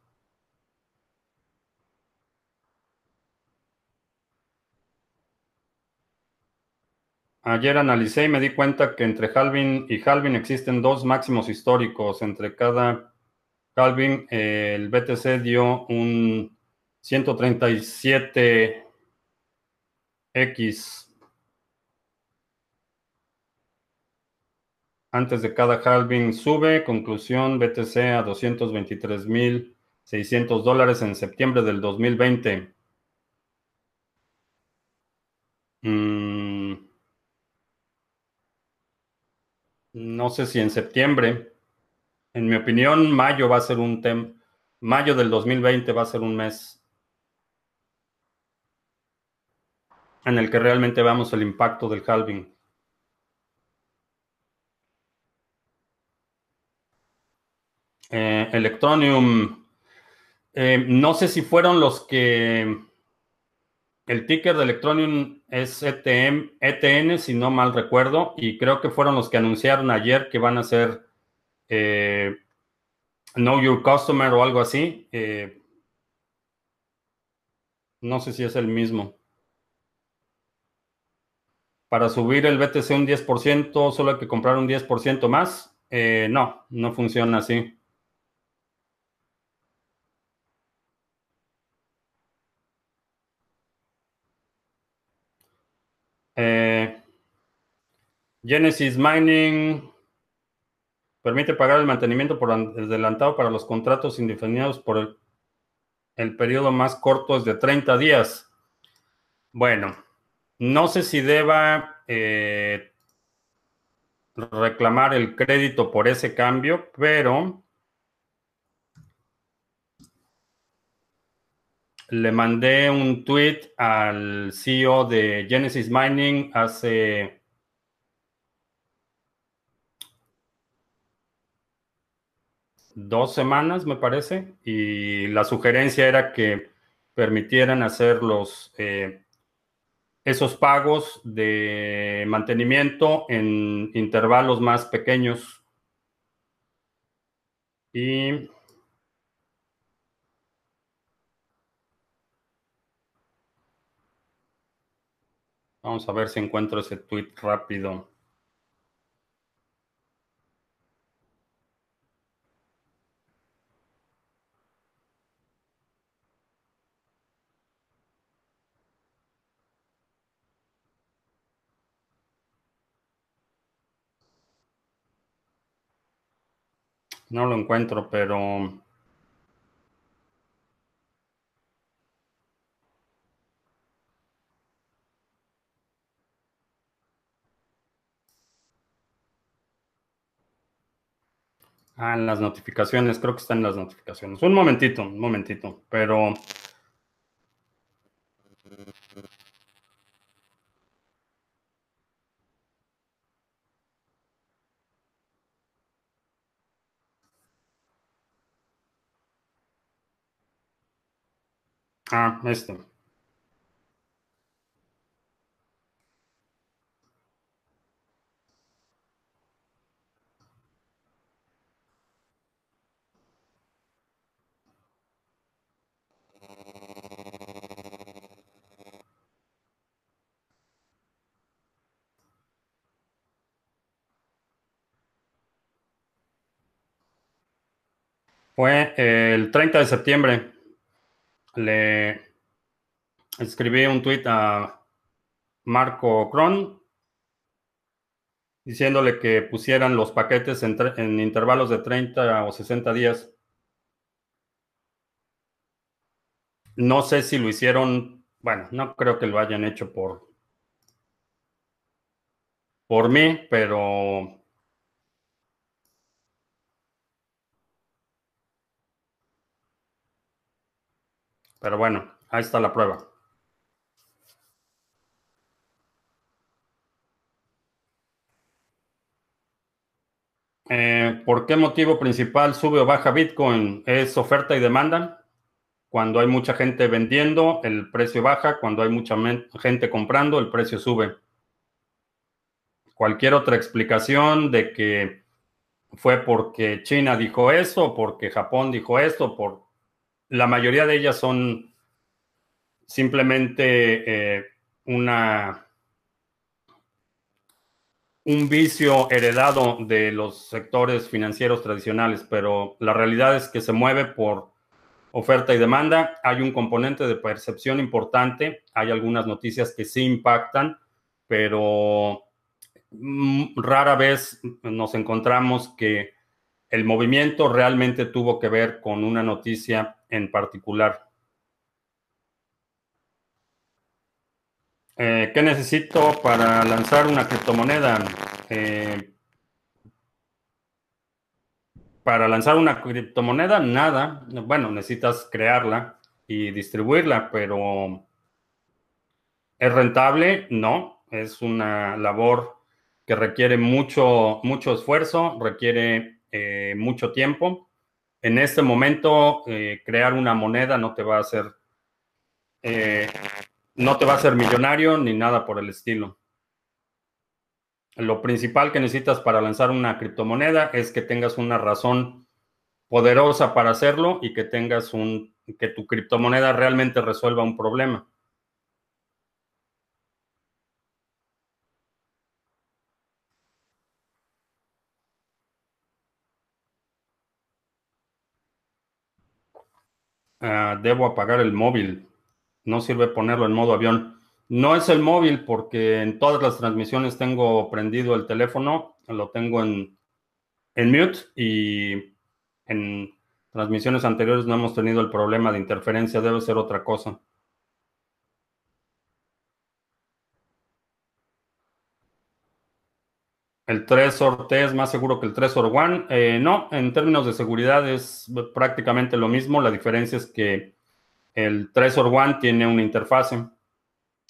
Ayer analicé y me di cuenta que entre halving y halving existen dos máximos históricos. Entre cada halving, el BTC dio un 137X Antes de cada halving sube, conclusión BTC a 223.600 dólares en septiembre del 2020. Mm. no sé si en septiembre en mi opinión, mayo va a ser un tema, mayo del 2020 va a ser un mes en el que realmente veamos el impacto del halving. Eh, Electronium, eh, no sé si fueron los que el ticker de Electronium es ETM, ETN, si no mal recuerdo, y creo que fueron los que anunciaron ayer que van a ser eh, Know Your Customer o algo así. no sé si es el mismo. Para subir el BTC un 10%, solo hay que comprar un 10% más. no, no funciona así. Eh, Genesis Mining permite pagar el mantenimiento por adelantado para los contratos indefinidos por el, el periodo más corto es de 30 días. Bueno, no sé si deba eh, reclamar el crédito por ese cambio, pero le mandé un tweet al CEO de Genesis Mining hace dos semanas, me parece, y la sugerencia era que permitieran hacer los, eh, esos pagos de mantenimiento en intervalos más pequeños. Y Vamos a ver si encuentro ese tweet rápido. No lo encuentro, pero Ah, en las notificaciones, creo que están en las notificaciones. Un momentito, un momentito, pero... Ah, este. Fue el 30 de septiembre. Le escribí un tweet a Marco Cron diciéndole que pusieran los paquetes en, en, intervalos de 30 o 60 días. No sé si lo hicieron, bueno, no creo que lo hayan hecho por, por mí, pero Pero bueno, ahí está la prueba. Eh, ¿Por qué motivo principal sube o baja Bitcoin? Es oferta y demanda. Cuando hay mucha gente vendiendo, el precio baja. Cuando hay mucha gente comprando, el precio sube. Cualquier otra explicación de que fue porque China dijo eso, porque Japón dijo esto, por la mayoría de ellas son simplemente eh, un vicio heredado de los sectores financieros tradicionales, pero la realidad es que se mueve por oferta y demanda. Hay un componente de percepción importante, hay algunas noticias que sí impactan, pero mm, rara vez nos encontramos que el movimiento realmente tuvo que ver con una noticia en particular. Eh, ¿Qué necesito para lanzar una criptomoneda? Eh, para lanzar una criptomoneda, nada. Bueno, necesitas crearla y distribuirla, pero ¿es rentable? No. Es una labor que requiere mucho, mucho esfuerzo, requiere eh, mucho tiempo en este momento eh, crear una moneda no te va a hacer, eh, no te va a hacer millonario ni nada por el estilo. Lo principal que necesitas para lanzar una criptomoneda es que tengas una razón poderosa para hacerlo y que tengas un, que tu criptomoneda realmente resuelva un problema. Ah, debo apagar el móvil. No sirve ponerlo en modo avión. No es el móvil porque en todas las transmisiones tengo prendido el teléfono, lo tengo en, en mute y en transmisiones anteriores no hemos tenido el problema de interferencia, debe ser otra cosa. ¿El Trezor T es más seguro que el Trezor One? Eh, no, en términos de seguridad es prácticamente lo mismo. La diferencia es que el Trezor One tiene una interfase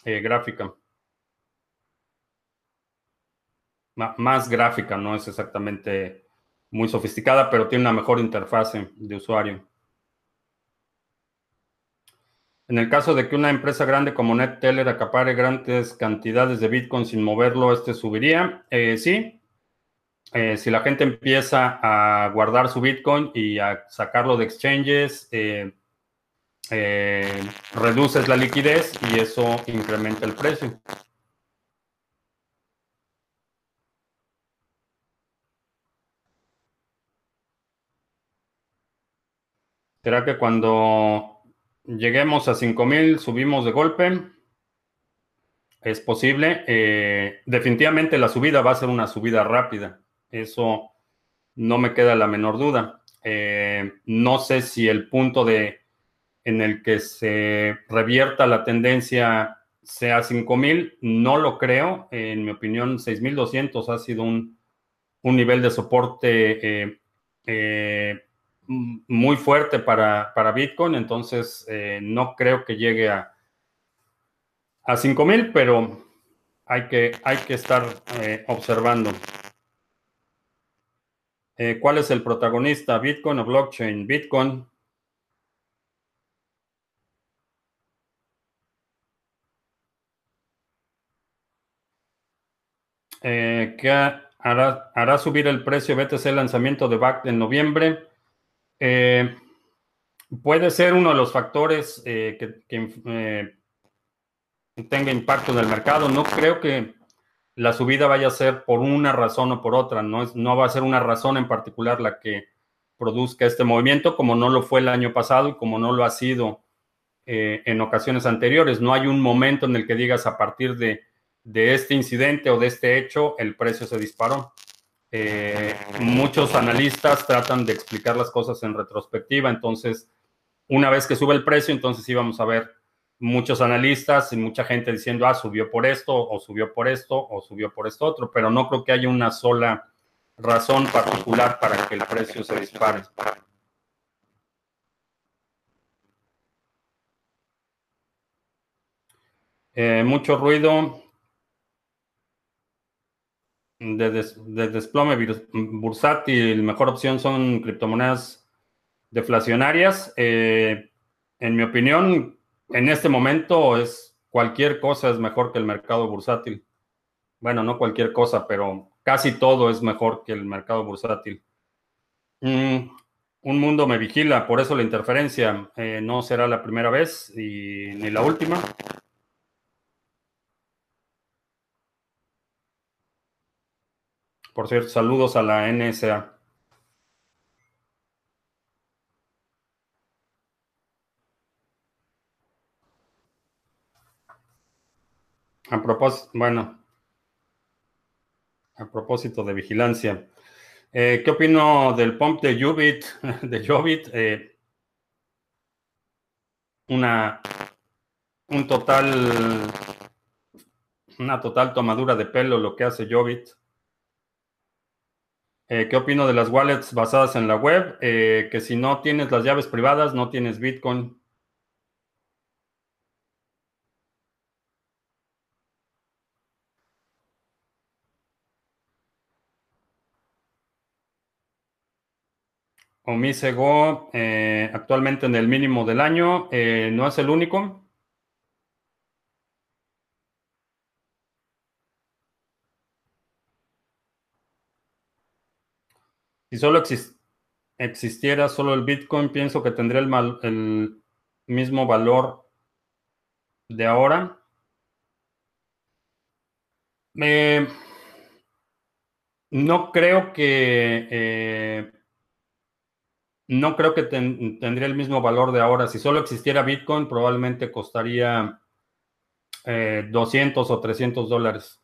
eh, gráfica. más gráfica, no es exactamente muy sofisticada, pero tiene una mejor interfase de usuario. En el caso de que una empresa grande como NetTeller acapare grandes cantidades de Bitcoin sin moverlo, ¿este subiría? Eh, sí. Eh, si la gente empieza a guardar su Bitcoin y a sacarlo de exchanges, eh, reduces la liquidez y eso incrementa el precio. ¿Será que cuando lleguemos a 5000 subimos de golpe? Es posible. Eh, definitivamente la subida va a ser una subida rápida. Eso no me queda la menor duda. Eh, no sé si el punto de en el que se revierta la tendencia sea 5000, no lo creo. En mi opinión, 6200 ha sido un, nivel de soporte eh, muy fuerte para, Bitcoin, entonces eh, no creo que llegue a, a 5000, pero hay que, hay que estar eh, observando. Eh, ¿Cuál es el protagonista, Bitcoin o blockchain? Bitcoin. ¿Qué hará, hará subir el precio BTC lanzamiento de BAC en noviembre? Eh, puede ser uno de los factores eh, que, eh, tenga impacto en el mercado. No creo que la subida vaya a ser por una razón o por otra. No, es, no va a ser una razón en particular la que produzca este movimiento, como no lo fue el año pasado y como no lo ha sido en ocasiones anteriores. No hay un momento en el que digas a partir de, de este incidente o de este hecho, el precio se disparó. Eh, muchos analistas tratan de explicar las cosas en retrospectiva, entonces una vez que sube el precio, entonces íbamos a ver muchos analistas y mucha gente diciendo, ah, subió por esto, o subió por esto, o subió por esto otro, pero no creo que haya una sola razón particular para que el precio se dispare. Eh, mucho ruido de, desplome bursátil, mejor opción son criptomonedas deflacionarias. Eh, en mi opinión, en este momento es cualquier cosa es mejor que el mercado bursátil. Bueno, no cualquier cosa, pero casi todo es mejor que el mercado bursátil. Mm, un mundo me vigila, por eso la interferencia eh, no será la primera vez y ni la última. Por cierto, saludos a la NSA. A propósito, bueno, a propósito de vigilancia, eh, ¿qué opino del pump de Jubit? De Jobit, eh, una, un total, una total tomadura de pelo lo que hace Jobit. Eh, ¿Qué opino de las wallets basadas en la web? Eh, que si no tienes las llaves privadas, no tienes Bitcoin. Omisego eh, actualmente en el mínimo del año. Eh, no es el único. Si solo existiera solo el Bitcoin, pienso que tendría el, mismo valor de ahora. No creo que eh, no creo que tendría el mismo valor de ahora. Si solo existiera Bitcoin, probablemente costaría 200 eh, o 300 dólares.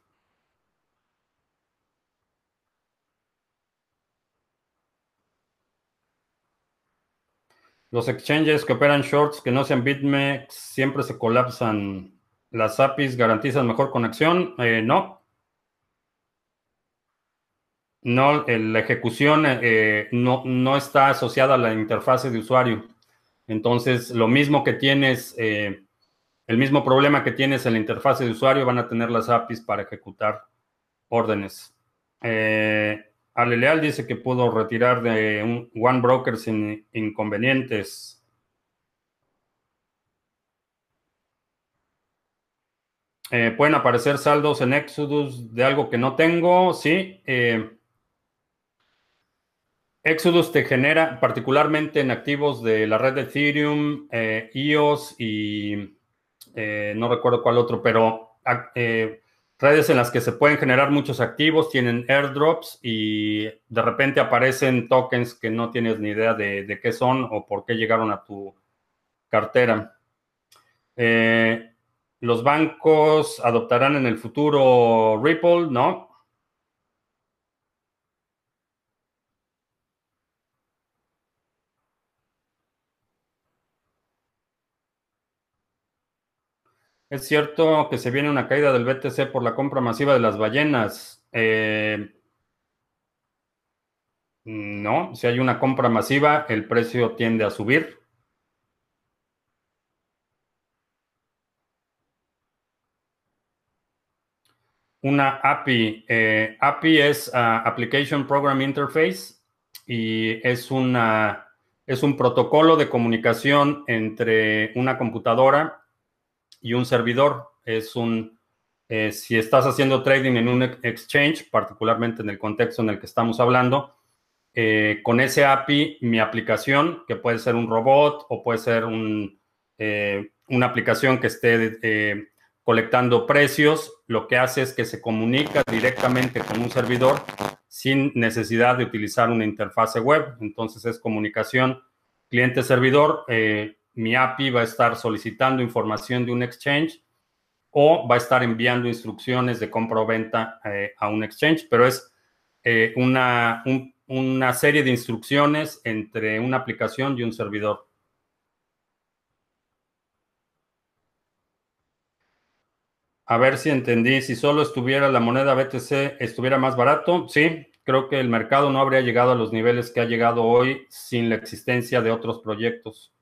Los exchanges que operan shorts que no sean BitMEX siempre se colapsan. ¿Las APIs garantizan mejor conexión? Eh, no. No, la ejecución eh, no, no, está asociada a la interfase de usuario. Entonces, lo mismo que tienes, eh, el mismo problema que tienes en la interfase de usuario, van a tener las APIs para ejecutar órdenes. Ale Leal dice que pudo retirar de un One Broker sin inconvenientes. Eh, pueden aparecer saldos en Exodus de algo que no tengo, sí. Eh, Exodus te genera, particularmente en activos de la red de Ethereum, eh, y no recuerdo cuál otro, pero redes en las que se pueden generar muchos activos, tienen airdrops y de repente aparecen tokens que no tienes ni idea de, qué son o por qué llegaron a tu cartera. Eh, ¿Los bancos adoptarán en el futuro Ripple? No. Es cierto que se viene una caída del BTC por la compra masiva de las ballenas. Eh, no, si hay una compra masiva, el precio tiende a subir. Una API. Eh, API es ah, Application Program Interface y es, una, es un protocolo de comunicación entre una computadora y un servidor. Es un, eh, si estás haciendo trading en un exchange, particularmente en el contexto en el que estamos hablando, eh, con ese API, mi aplicación, que puede ser un robot o puede ser un, eh, una aplicación que esté colectando precios, lo que hace es que se comunica directamente con un servidor sin necesidad de utilizar una interfase web. Entonces es comunicación cliente-servidor mi API va a estar solicitando información de un exchange o va a estar enviando instrucciones de compra o venta eh, a un exchange, pero es eh, una, una serie de instrucciones entre una aplicación y un servidor. A ver si entendí, si solo estuviera la moneda BTC, estuviera más barato. Sí, creo que el mercado no habría llegado a los niveles que ha llegado hoy sin la existencia de otros proyectos.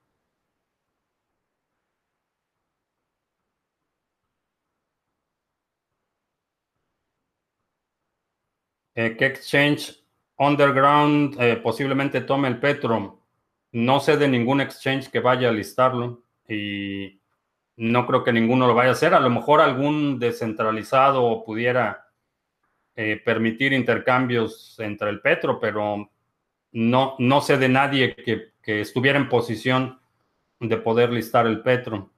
Eh, ¿Qué exchange underground eh, posiblemente tome el Petro? No sé de ningún exchange que vaya a listarlo y no creo que ninguno lo vaya a hacer. A lo mejor algún descentralizado pudiera eh, permitir intercambios entre el Petro, pero no, no sé de nadie que, que estuviera en posición de poder listar el Petro.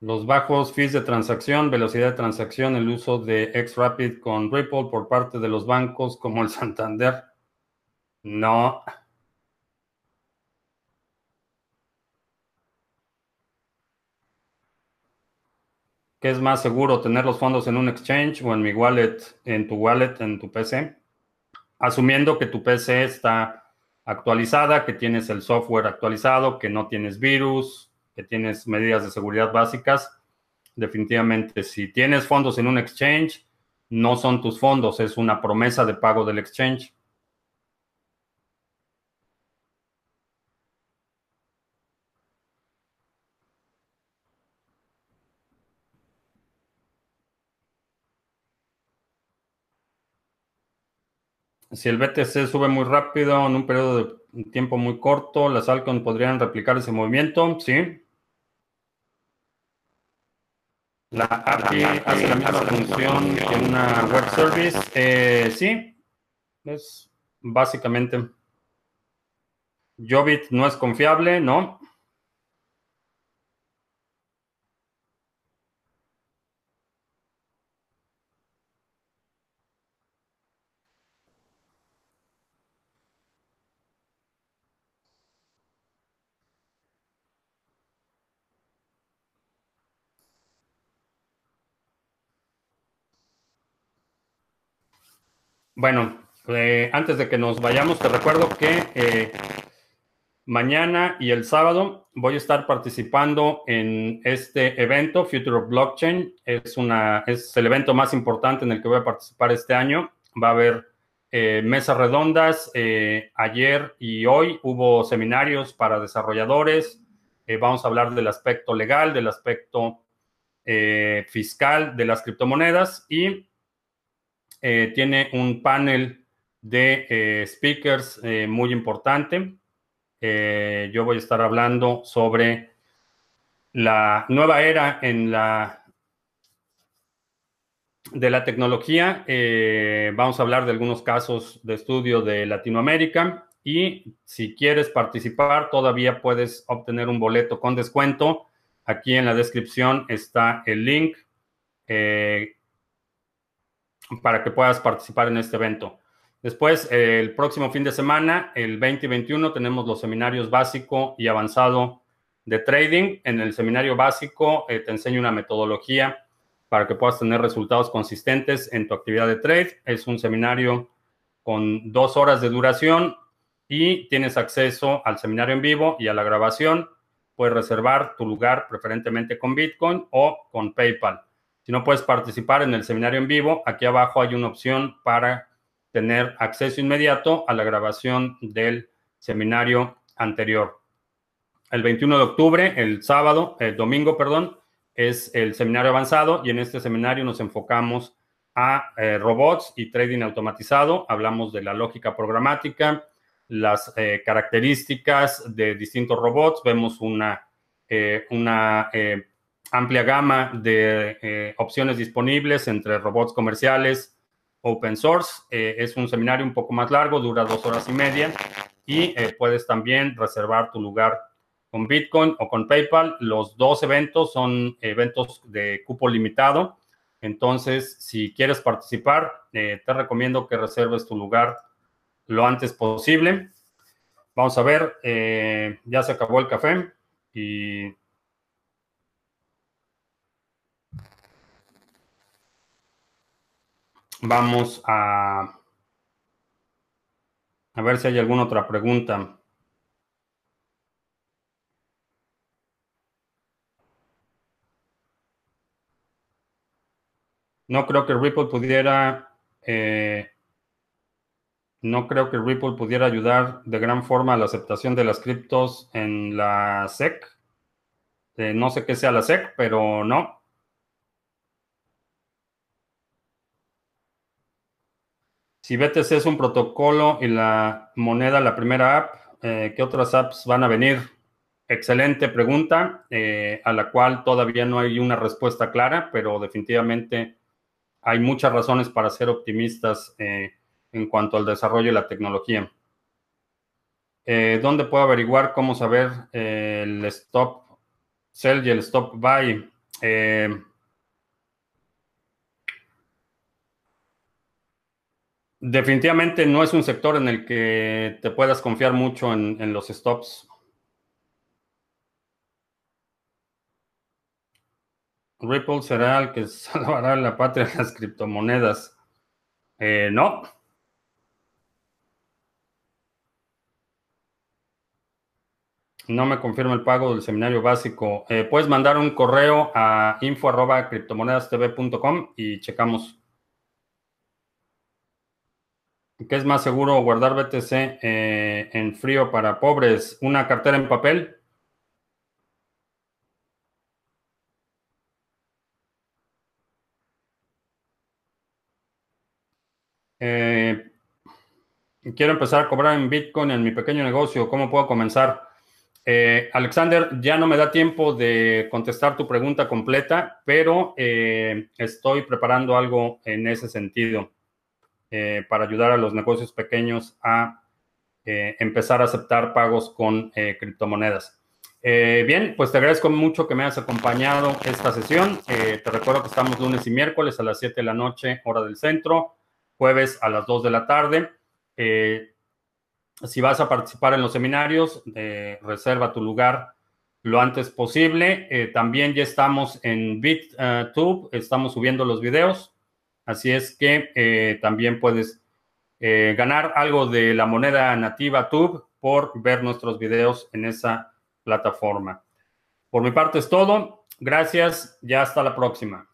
Los bajos fees de transacción, velocidad de transacción, el uso de Xrapid con Ripple por parte de los bancos como el Santander. No. ¿Qué es más seguro, tener los fondos en un exchange o en mi wallet, en tu wallet, en tu PC? Asumiendo que tu PC está actualizada, que tienes el software actualizado, que no tienes virus, que tienes medidas de seguridad básicas, definitivamente si tienes fondos en un exchange, no son tus fondos, es una promesa de pago del exchange. Si el BTC sube muy rápido en un periodo de tiempo muy corto, las Alcon podrían replicar ese movimiento, sí. La API hace la misma función que una web service, eh, sí. Es básicamente. Jobit no es confiable, ¿no? Bueno, eh, antes de que nos vayamos, te recuerdo que eh, mañana y el sábado voy a estar participando en este evento, Future of Blockchain. Es, una, es el evento más importante en el que voy a participar este año. Va a haber eh, mesas redondas. ayer y hoy hubo seminarios para desarrolladores. vamos a hablar del aspecto legal, del aspecto fiscal de las criptomonedas y eh, tiene un panel de eh, speakers eh, muy importante. yo voy a estar hablando sobre la nueva era en la de la tecnología. vamos a hablar de algunos casos de estudio de Latinoamérica y si quieres participar todavía puedes obtener un boleto con descuento. Aquí en la descripción está el link para que puedas participar en este evento. Después, el próximo fin de semana, el 20 y 21, tenemos los seminarios básico y avanzado de trading. En el seminario básico eh, te enseño una metodología para que puedas tener resultados consistentes en tu actividad de trade. Es un seminario con dos horas de duración y tienes acceso al seminario en vivo y a la grabación. Puedes reservar tu lugar preferentemente con Bitcoin o con PayPal. Si no puedes participar en el seminario en vivo, aquí abajo hay una opción para tener acceso inmediato a la grabación del seminario anterior. El 21 de octubre, el sábado, el domingo, perdón, es el seminario avanzado y en este seminario nos enfocamos a eh, robots y trading automatizado. Hablamos de la lógica programática, las eh, características de distintos robots. Vemos una, eh, una amplia gama de eh, opciones disponibles entre robots comerciales, open source. Eh, es un seminario un poco más largo, dura dos horas y media y eh, puedes también reservar tu lugar con Bitcoin o con PayPal. Los dos eventos son eventos de cupo limitado. Entonces, si quieres participar, te recomiendo que reserves tu lugar lo antes posible. Vamos a ver, ya se acabó el café y Vamos a, a ver si hay alguna otra pregunta. No creo que Ripple pudiera, eh, no creo que Ripple pudiera ayudar de gran forma a la aceptación de las criptos en la SEC. Eh, no sé qué sea la SEC, pero no. Si BTC es un protocolo y la moneda la primera app, eh, ¿qué otras apps van a venir? Excelente pregunta, eh, a la cual todavía no hay una respuesta clara, pero definitivamente hay muchas razones para ser optimistas eh, en cuanto al desarrollo de la tecnología. ¿Dónde puedo averiguar cómo saber el stop sell y el stop buy? Definitivamente no es un sector en el que te puedas confiar mucho en, los stops. Ripple será el que salvará la patria de las criptomonedas. Eh, no. No me confirma el pago del seminario básico. Eh, puedes mandar un correo a info.criptomonedastv.com y checamos. ¿Qué es más seguro guardar BTC eh, en frío para pobres? ¿Una cartera en papel? Eh, quiero empezar a cobrar en Bitcoin en mi pequeño negocio. ¿Cómo puedo comenzar? Eh, Alexander, ya no me da tiempo de contestar tu pregunta completa, pero estoy preparando algo en ese sentido eh, para ayudar a los negocios pequeños a empezar a aceptar pagos con criptomonedas. bien, pues te agradezco mucho que me hayas acompañado esta sesión. te recuerdo que estamos lunes y miércoles a las 7 de la noche, hora del centro, jueves a las 2 de la tarde. Si vas a participar en los seminarios, eh, reserva tu lugar lo antes posible. Eh, también ya estamos en BitTube, estamos subiendo los videos, así es que eh, también puedes ganar algo de la moneda nativa Tube por ver nuestros videos en esa plataforma. Por mi parte es todo. Gracias, ya hasta la próxima.